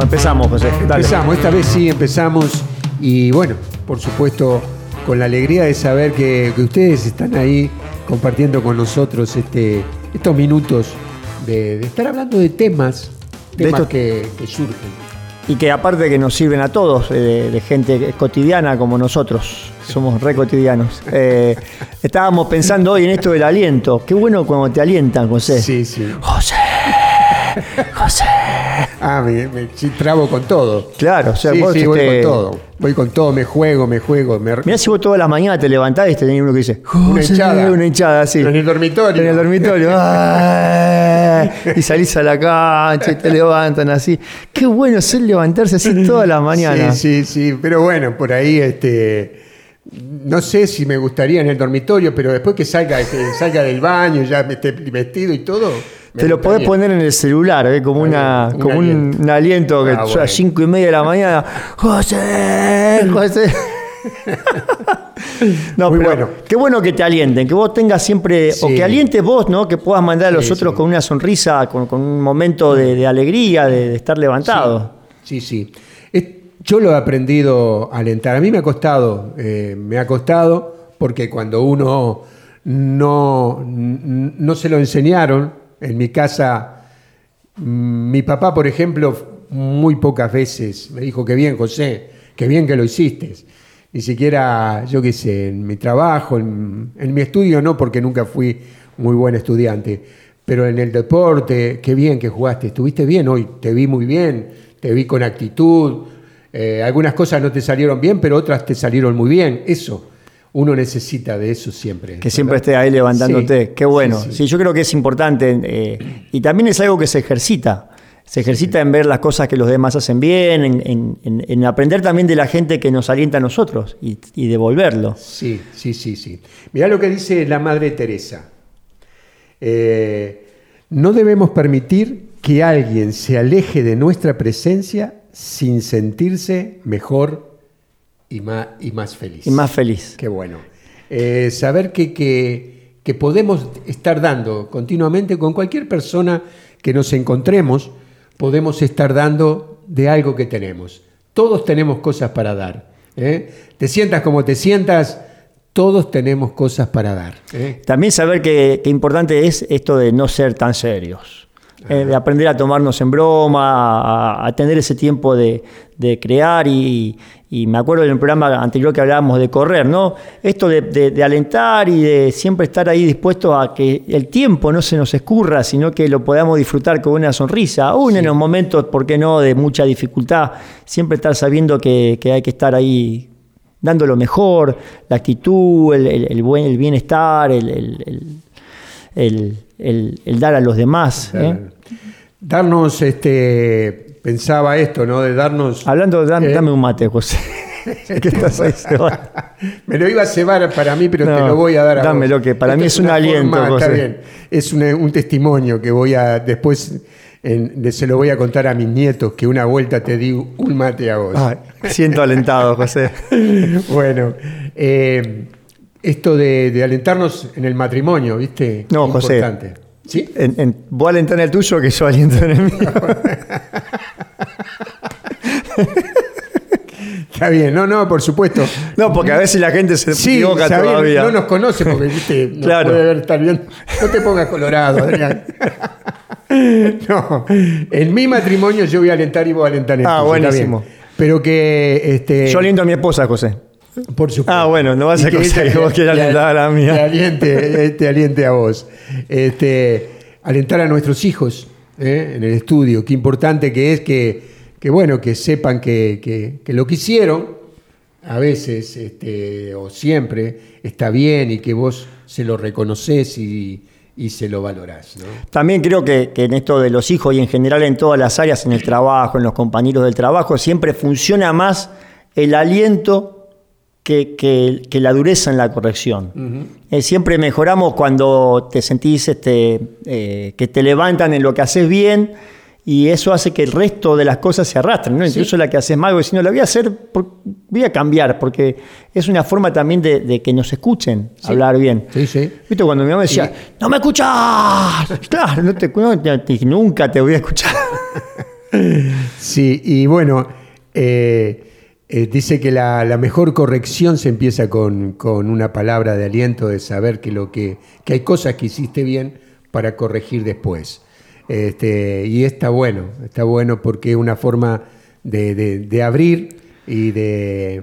Bueno, empezamos, José. Dale. Empezamos, esta vez sí empezamos y bueno, por supuesto, con la alegría de saber que, que ustedes están ahí compartiendo con nosotros este, estos minutos de, de estar hablando de temas, De estos- que, que surgen. Y que aparte que nos sirven a todos, eh, de, de gente cotidiana como nosotros, somos re cotidianos. Eh, estábamos pensando hoy en esto del aliento. Qué bueno cuando te alientan, José. Sí, sí. José, José. Ah, me, me- sí, trabo con todo. Claro, o sea, sí, vos sí, voy este- con todo. Voy con todo, me juego, me juego. Me... Mirá si vos todas las mañanas te levantás y te tenés uno que dice, Una "José", hinchada. Una hinchada, sí. En el dormitorio. En el dormitorio. y salís a la cancha y te levantan así. Qué bueno es el levantarse así todas las mañanas. Sí, sí, sí, pero bueno, por ahí este no sé si me gustaría en el dormitorio, pero después que salga, que salga del baño, ya me esté vestido y todo. Te lo podés poner en el celular, ¿eh? como, una, Un como un, aliento. un aliento que Ah, a bueno. las cinco y media de la mañana. José, José. no, Muy pero bueno. Qué bueno que te alienten, que vos tengas siempre, o que alientes vos, ¿no? Que puedas mandar a los Sí, otros sí. con una sonrisa, con, con un momento de, de alegría, de, de estar levantado. Sí, sí. Es- Yo lo he aprendido a alentar. A mí me ha costado, eh, me ha costado porque cuando uno no, no se lo enseñaron, en mi casa, mm, mi papá, por ejemplo, muy pocas veces me dijo que bien, José, que bien que lo hiciste. Ni siquiera, yo qué sé, en mi trabajo, en, mi estudio no, porque nunca fui muy buen estudiante, pero en el deporte, qué bien que jugaste, estuviste bien hoy, te vi muy bien, te vi con actitud, eh, algunas cosas no te salieron bien, pero otras te salieron muy bien, eso, uno necesita de eso siempre. Que siempre esté ahí levantándote. Sí, Qué bueno. sí, Sí, sí. yo creo que es importante. eh, y también es algo que se ejercita. Se ejercita en ver las cosas que los demás hacen bien, en, en- en- en aprender también de la gente que nos alienta a nosotros y, y devolverlo. Sí, sí, sí, sí. Mirá lo que dice la Madre Teresa. Eh, no debemos permitir que alguien se aleje de nuestra presencia sin sentirse mejor y más, y más feliz. Y más feliz. Qué bueno. Eh, saber que, que- que podemos estar dando continuamente con cualquier persona que nos encontremos, podemos estar dando de algo que tenemos. Todos tenemos cosas para dar. ¿eh? Te sientas como te sientas, todos tenemos cosas para dar. ¿eh? También saber que, que importante es esto de no ser tan serios. Eh, de aprender a tomarnos en broma, a, a tener ese tiempo de, de crear y, y me acuerdo en el programa anterior que hablábamos de correr, ¿no? Esto de, de- de alentar y de siempre estar ahí dispuesto a que el tiempo no se nos escurra, sino que lo podamos disfrutar con una sonrisa, aún en los momentos, ¿por qué no?, de mucha dificultad, siempre estar sabiendo que, que hay que estar ahí dando lo mejor, la actitud, el, el- el buen, el bienestar, el, el- el- el- dar a los demás. ¿eh? Darnos, este, pensaba esto, ¿no? De darnos... Hablando, dame, Eh, dame un mate, José. ¿Qué estás ahí? Me lo iba a cebar para mí, pero te lo voy a dar a dámelo, vos. que para mí es un aliento, forma- está José. bien. Es un, un testimonio que voy a después en- de- se lo voy a contar a mis nietos que una vuelta te di un mate a vos. Siento alentado, José. bueno, eh, esto de, de alentarnos en el matrimonio, ¿viste? No, Qué José. Importante. ¿Sí? En, en, vos alentá en el tuyo que yo aliento en el mío. Está bien, no, no, por supuesto. No, porque a veces la gente se Sí, equivoca todavía. no nos conoce porque ¿viste? nos Claro. puede ver estar bien. No te pongas colorado, Adrián. no, en mi matrimonio yo voy a alentar y vos a alentar en Ah, buenísimo. bien. Pero que este, Yo aliento a mi esposa, José. Por supuesto. Ah, bueno, no va a Y que vos quieras alentar a la mía. Te aliente, te aliente a vos. Este, alentar a nuestros hijos ¿eh? en el estudio. Qué importante que es que, que, bueno, que sepan que, que- que lo que hicieron, a veces este, o siempre, está bien y que vos se lo reconoces y, y se lo valorás. ¿no? También creo que, que en esto de los hijos y en general en todas las áreas, en el trabajo, en los compañeros del trabajo, siempre funciona más el aliento que, que- que la dureza en la corrección. Eh, siempre mejoramos cuando te sentís este, eh, que te levantan en lo que haces bien y eso hace que el resto de las cosas se arrastren, ¿no? incluso la que haces mal, si no la voy a hacer, voy a cambiar, porque es una forma también de, de que nos escuchen hablar bien. Sí, sí. ¿Viste? Cuando mi mamá decía, Sí. no me escuchas, claro, no te, no nunca te voy a escuchar. Sí, y bueno, eh, eh, dice que la, la mejor corrección se empieza con, con una palabra de aliento, de saber que, lo que, que hay cosas que hiciste bien para corregir después. Este, y está bueno, está bueno porque es una forma de, de- de abrir y de,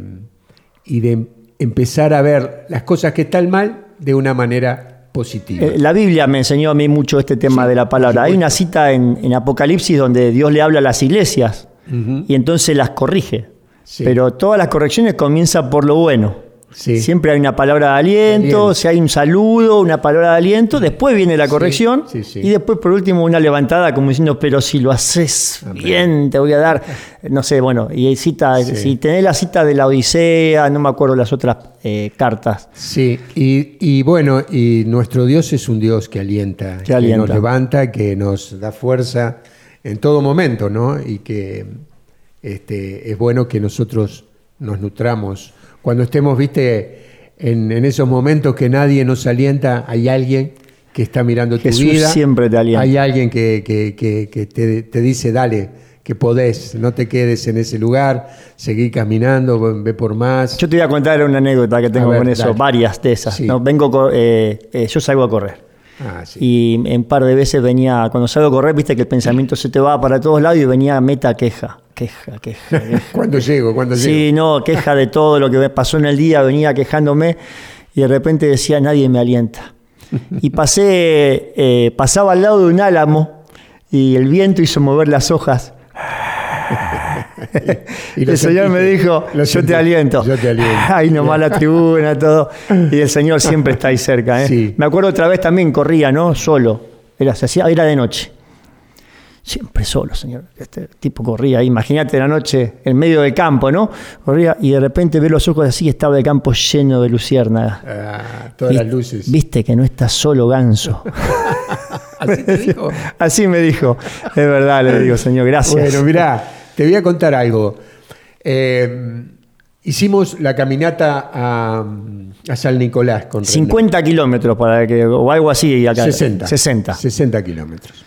y de empezar a ver las cosas que están mal de una manera positiva. Eh, La Biblia me enseñó a mí mucho este tema Sí, de la palabra. Hay una cita en, en Apocalipsis donde Dios le habla a las iglesias y entonces las corrige. Sí. Pero todas las correcciones comienzan por lo bueno. Sí. Siempre hay una palabra de aliento, Aliento. si hay un saludo, una palabra de aliento, después viene la corrección sí, sí. y después por último una levantada como diciendo, pero si lo haces bien, te voy a dar, no sé, bueno, y hay cita, si tenés la cita de la Odisea, no me acuerdo las otras eh, cartas. Sí, y, y bueno, y nuestro Dios es un Dios que alienta, Que alienta. nos levanta, que nos da fuerza en todo momento, ¿no? Y que este, es bueno que nosotros nos nutramos. Cuando estemos, viste, en, en esos momentos que nadie nos alienta, hay alguien que está mirando tu vida. siempre te alienta. Hay alguien que, que- que- que te, te dice, dale, que podés, no te quedes en ese lugar, seguí caminando, ve por más. Yo te voy a contar una anécdota que tengo ver, con eso, dale. varias de esas. Sí. ¿no? Vengo, eh, eh, yo salgo a correr. Ah, sí. Y en par de veces venía, cuando salgo a correr, viste que el pensamiento se te va para todos lados y venía meta queja, queja, queja. queja. ¿Cuándo llego? ¿Cuándo llego? sí, no, queja de todo lo que me pasó en el día, venía quejándome y de repente decía, nadie me alienta. Y pasé, eh, pasaba al lado de un álamo y el viento hizo mover las hojas. Y el Señor me dijo, yo te aliento. yo te aliento. Ahí nomás la tribuna, todo. Y el Señor siempre está ahí cerca. ¿eh? Sí. Me acuerdo otra vez también corría, ¿no? Solo. Era, se hacía, era de noche. Siempre solo, señor. Este tipo corría ahí. Imagínate la noche en medio del campo, ¿no? Corría y de repente ve los ojos así estaba el campo lleno de luciérnagas. Ah, todas las luces. Viste que no estás solo, ganso. ¿Así te dijo? Así me dijo. Es verdad, le digo, señor, gracias. Bueno, mirá, te voy a contar algo. Eh, hicimos la caminata a, a San Nicolás con René. 50 kilómetros para que, o algo así acá. 60. 60. 60 kilómetros.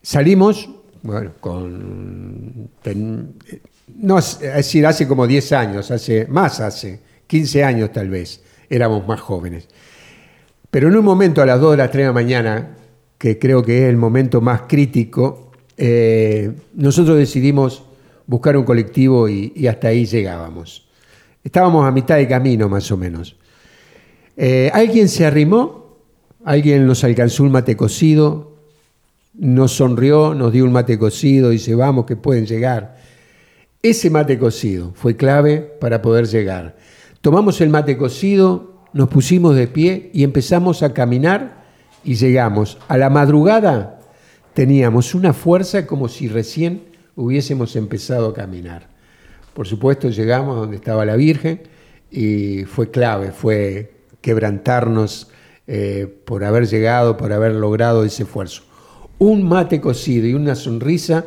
Salimos, bueno, con. ten- no, es decir, hace como 10 años, hace más hace, 15 años tal vez, éramos más jóvenes. Pero en un momento a las 2 de las 3 de la mañana, que creo que es el momento más crítico, eh, nosotros decidimos buscar un colectivo y, y hasta ahí llegábamos. Estábamos a mitad de camino más o menos. Eh, alguien se arrimó, alguien nos alcanzó un mate cocido, nos sonrió, nos dio un mate cocido, dice, vamos que pueden llegar. Ese mate cocido fue clave para poder llegar. Tomamos el mate cocido, nos pusimos de pie y empezamos a caminar y llegamos. A la madrugada teníamos una fuerza como si recién hubiésemos empezado a caminar. Por supuesto llegamos donde estaba la Virgen y fue clave, fue quebrantarnos eh, por haber llegado, por haber logrado ese esfuerzo. Un mate cocido y una sonrisa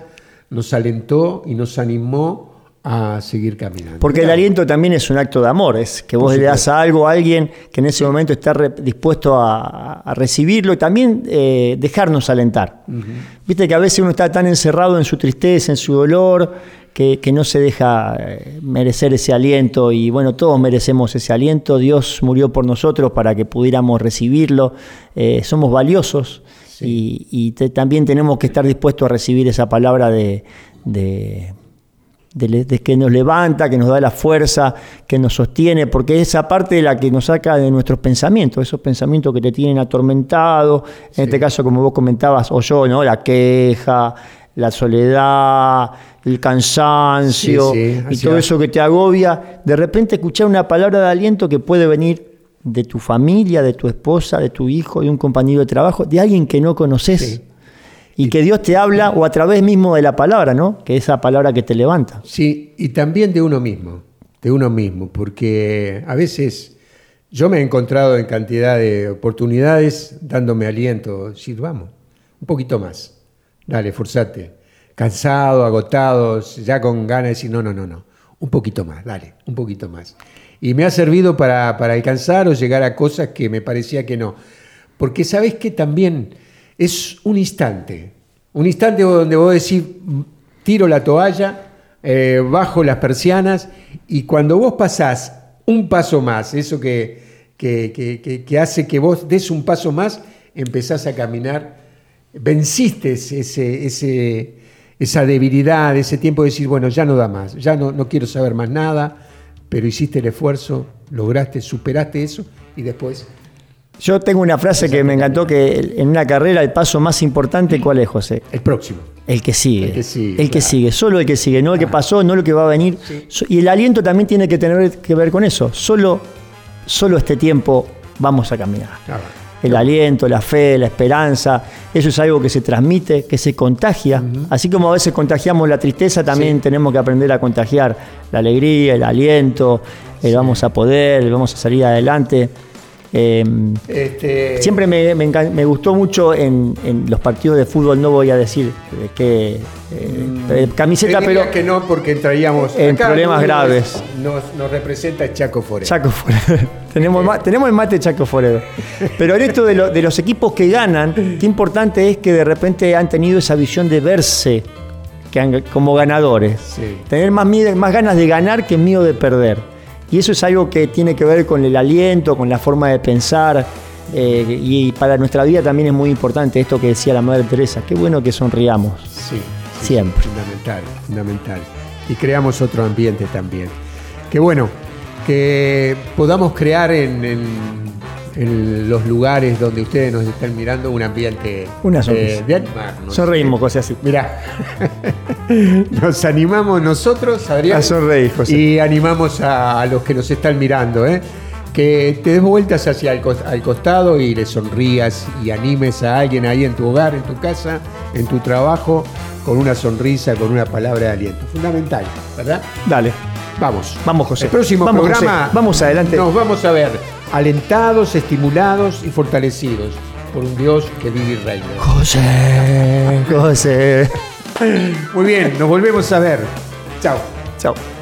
nos alentó y nos animó a seguir caminando. Porque el aliento también es un acto de amor, es que vos le das algo a alguien que en ese momento está re- dispuesto a, a recibirlo y también eh, dejarnos alentar. Viste que a veces uno está tan encerrado en su tristeza, en su dolor, que, que no se deja eh, merecer ese aliento y bueno, todos merecemos ese aliento, Dios murió por nosotros para que pudiéramos recibirlo, Eh, somos valiosos y, y te- también tenemos que estar dispuestos a recibir esa palabra de- de de, que nos levanta, que nos da la fuerza, que nos sostiene, porque es esa parte de la que nos saca de nuestros pensamientos, esos pensamientos que te tienen atormentado, en este caso como vos comentabas, o yo, ¿no? La queja, la soledad, el cansancio Sí, sí, y todo es. eso que te agobia, de repente escuchar una palabra de aliento que puede venir de tu familia, de tu esposa, de tu hijo, de un compañero de trabajo, de alguien que no conoces. Y que Dios te habla o a través mismo de la palabra, ¿no? Que es esa palabra que te levanta. Sí, y también de uno mismo, de uno mismo, porque a veces yo me he encontrado en cantidad de oportunidades dándome aliento, decir, vamos, un poquito más, dale, forzate, cansado, agotado, ya con ganas de decir, no, no, no, no, un poquito más, dale, un poquito más. Y me ha servido para, para alcanzar o llegar a cosas que me parecía que no, porque sabes que también es un instante, un instante donde vos decís, tiro la toalla, eh, bajo las persianas y cuando vos pasás un paso más, eso que, que, que- que hace que vos des un paso más, empezás a caminar, venciste ese, ese, esa debilidad, ese tiempo de decir, bueno, ya no da más, ya no, no quiero saber más nada, pero hiciste el esfuerzo, lograste, superaste eso y después Yo tengo una frase que me encantó, que en una carrera el paso más importante, ¿cuál es, José? el próximo. El que sigue. El que sigue, El que claro. sigue, solo el que sigue, no el que pasó, no lo que va a venir. Y el aliento también tiene que tener que ver con eso. Solo, solo este tiempo vamos a caminar. Ah, El aliento, la fe, la esperanza, eso es algo que se transmite, que se contagia. Así como a veces contagiamos la tristeza, también Sí. tenemos que aprender a contagiar la alegría, el aliento, el vamos a poder, el vamos a salir adelante. Eh, Este, Siempre me, me encan- me gustó mucho en, en los partidos de fútbol, no voy a decir que eh, eh, camiseta, pero que no porque entraríamos En problemas graves. Nos, nos representa Chaco Forero. Chaco Forever. tenemos, ma- tenemos el mate Chaco Forever. Pero en esto de, lo- de los equipos que ganan, qué importante es que de repente han tenido esa visión de verse que han- como ganadores. Sí. Tener más, más ganas de ganar que miedo de perder. Y eso es algo que tiene que ver con el aliento, con la forma de pensar. eh, y para nuestra vida también es muy importante esto que decía la Madre Teresa. Qué bueno que sonriamos. Sí, sí, Siempre. Fundamental, fundamental. Y creamos otro ambiente también. Qué bueno que podamos crear en, en- en los lugares donde ustedes nos están mirando un ambiente Una eh, de animarnos. Sonreímos, José, así. Mirá, nos animamos nosotros, Adrián. A sonreír, José. Y animamos a, los que nos están mirando, ¿eh? que te des vueltas hacia el, al costado y le sonrías y animes a alguien ahí en tu hogar, en tu casa, en tu trabajo, con una sonrisa, con una palabra de aliento. Fundamental, ¿verdad? Dale. Vamos. Vamos, José. El próximo Vamos, programa. José. Vamos adelante. Nos vamos a ver alentados, estimulados y fortalecidos por un Dios que vive y reina. José, José. Muy bien, nos volvemos a ver. Chao. Chao.